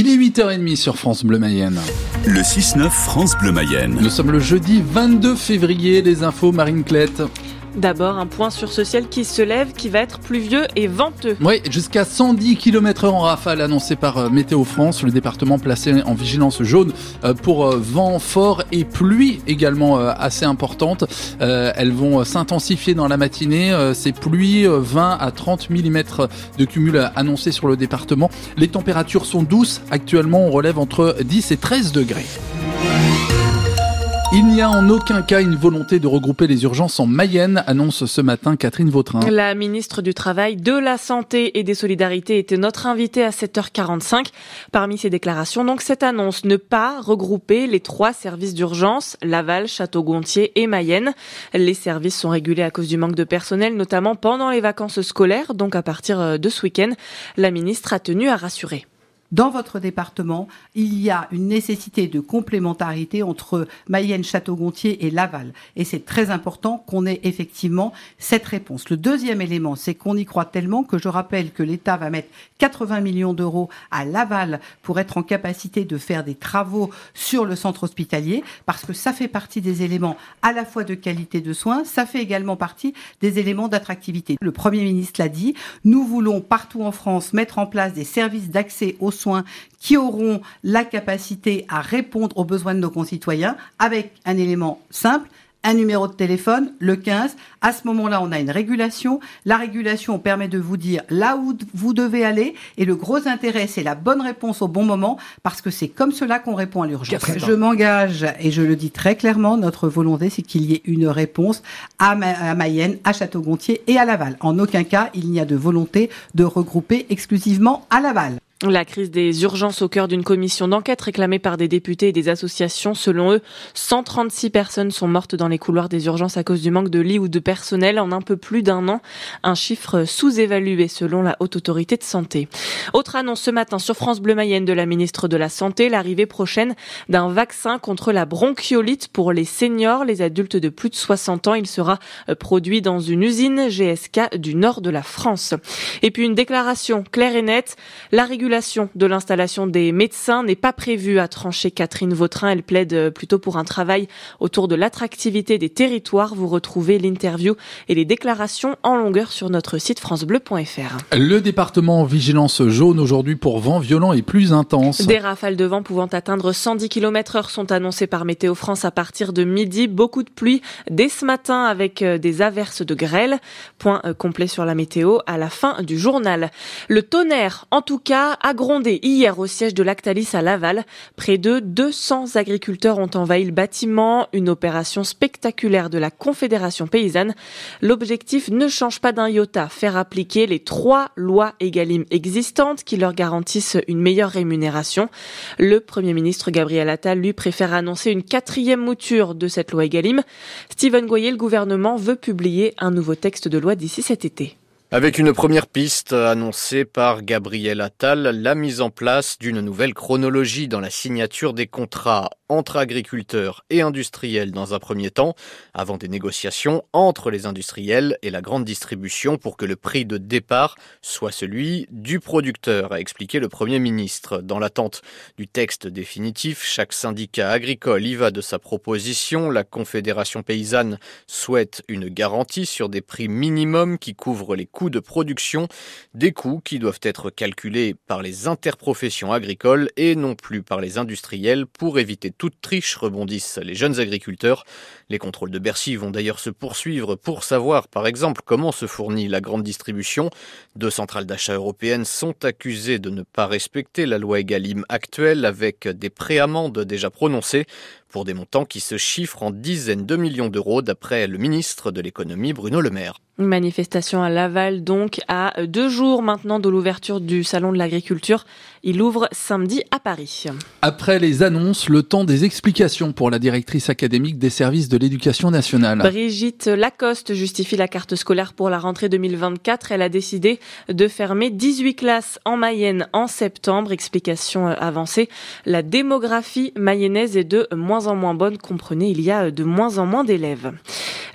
Il est 8h30 sur France Bleu Mayenne. Le 6-9 France Bleu Mayenne. Nous sommes le jeudi 22 février, les infos Marine Clette. D'abord, un point sur ce ciel qui se lève, qui va être pluvieux et venteux. Oui, jusqu'à 110 km h en rafale annoncé par euh, Météo France, le département placé en vigilance jaune euh, pour euh, vent fort et pluie également assez importante. Elles vont s'intensifier dans la matinée. Ces pluies, 20 à 30 mm de cumul annoncés sur le département. Les températures sont douces. Actuellement, on relève entre 10 et 13 degrés. Il n'y a en aucun cas une volonté de regrouper les urgences en Mayenne, annonce ce matin Catherine Vautrin. La ministre du Travail, de la Santé et des Solidarités était notre invitée à 7h45. Parmi ces déclarations, donc cette annonce, ne pas regrouper les trois services d'urgence, Laval, Château-Gontier et Mayenne. Les services sont régulés à cause du manque de personnel, notamment pendant les vacances scolaires, donc à partir de ce week-end. La ministre a tenu à rassurer dans votre département, il y a une nécessité de complémentarité entre Mayenne, Château-Gontier et Laval. Et c'est très important qu'on ait effectivement cette réponse. Le deuxième élément, c'est qu'on y croit tellement que je rappelle que l'État va mettre 80 millions d'euros à Laval pour être en capacité de faire des travaux sur le centre hospitalier, parce que ça fait partie des éléments à la fois de qualité de soins, ça fait également partie des éléments d'attractivité. Le Premier ministre l'a dit, nous voulons partout en France mettre en place des services d'accès aux soins qui auront la capacité à répondre aux besoins de nos concitoyens avec un élément simple, un numéro de téléphone, le 15. À ce moment-là, on a une régulation. La régulation permet de vous dire là où vous devez aller. Et le gros intérêt, c'est la bonne réponse au bon moment, parce que c'est comme cela qu'on répond à l'urgence. Je m'engage, et je le dis très clairement, notre volonté, c'est qu'il y ait une réponse à, Mayenne, à Château-Gontier et à Laval. En aucun cas, il n'y a de volonté de regrouper exclusivement à Laval. La crise des urgences au cœur d'une commission d'enquête réclamée par des députés et des associations. Selon eux, 136 personnes sont mortes dans les couloirs des urgences à cause du manque de lits ou de personnel en un peu plus d'un an. Un chiffre sous-évalué selon la Haute Autorité de Santé. Autre annonce ce matin sur France Bleu Mayenne de la ministre de la Santé, l'arrivée prochaine d'un vaccin contre la bronchiolite pour les seniors, les adultes de plus de 60 ans. Il sera euh, produit dans une usine GSK du nord de la France. Et puis une déclaration claire et nette. La de l'installation des médecins n'est pas prévue, à trancher Catherine Vautrin. Elle plaide plutôt pour un travail autour de l'attractivité des territoires. Vous retrouvez l'interview et les déclarations en longueur sur notre site francebleu.fr. Le département en vigilance jaune aujourd'hui pour vent violent et plus intense. Des rafales de vent pouvant atteindre 110 km heure sont annoncées par Météo France à partir de midi. Beaucoup de pluie dès ce matin avec euh, des averses de grêle. Point euh, complet sur la météo à la fin du journal. Le tonnerre, en tout cas, a hier au siège de Lactalis à Laval. Près de 200 agriculteurs ont envahi le bâtiment, une opération spectaculaire de la Confédération paysanne. L'objectif ne change pas d'un iota, faire appliquer les trois lois EGalim existantes qui leur garantissent une meilleure rémunération. Le Premier ministre Gabriel Attal, lui, préfère annoncer une quatrième mouture de cette loi EGalim. Stephen Goyer, le gouvernement veut publier un nouveau texte de loi d'ici cet été. Avec une première piste annoncée par Gabriel Attal, la mise en place d'une nouvelle chronologie dans la signature des contrats entre agriculteurs et industriels dans un premier temps, avant des négociations entre les industriels et la grande distribution pour que le prix de départ soit celui du producteur, a expliqué le Premier ministre. Dans l'attente du texte définitif, chaque syndicat agricole y va de sa proposition. La Confédération paysanne souhaite une garantie sur des prix minimums qui couvrent les coûts de production, des coûts qui doivent être calculés par les interprofessions agricoles et non plus par les industriels pour éviter toute triche, rebondissent les jeunes agriculteurs. Les contrôles de Bercy vont d'ailleurs se poursuivre pour savoir, par exemple, comment se fournit la grande distribution. Deux centrales d'achat européennes sont accusées de ne pas respecter la loi Egalim actuelle avec des préamendes déjà prononcées pour des montants qui se chiffrent en dizaines de millions d'euros d'après le ministre de l'économie Bruno Le Maire. Une manifestation à Laval donc à deux jours maintenant de l'ouverture du salon de l'agriculture. Il ouvre samedi à Paris. Après les annonces, le temps des explications pour la directrice académique des services de l'éducation nationale. Brigitte Lacoste justifie la carte scolaire pour la rentrée 2024. Elle a décidé de fermer 18 classes en Mayenne en septembre. Explication avancée. La démographie mayonnaise est de moins en moins bonne. Comprenez, il y a de moins en moins d'élèves.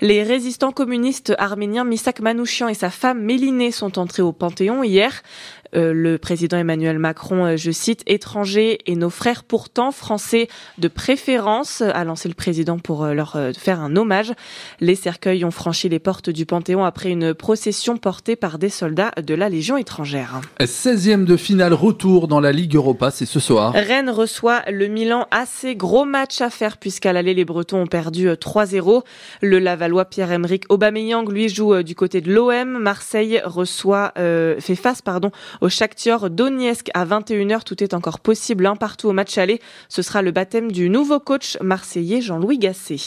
Les résistants communistes arméniens Misak Manouchian et sa femme Mélinée sont entrés au Panthéon hier. Le président Emmanuel Macron, je cite, étrangers et nos frères pourtant français de préférence, a lancé le président pour leur faire un hommage. Les cercueils ont franchi les portes du Panthéon après une procession portée par des soldats de la Légion étrangère. 16e de finale retour dans la Ligue Europa, c'est ce soir. Rennes reçoit le Milan, assez gros match à faire puisqu'à l'aller les Bretons ont perdu 3-0. Le Lavallois Pierre-Emerick Aubameyang lui joue du côté de l'OM. Marseille reçoit, euh, fait face pardon, au Shakhtar Donetsk à 21h. Tout est encore possible un partout au match aller. Ce sera le baptême du nouveau coach marseillais Jean-Louis Gasset.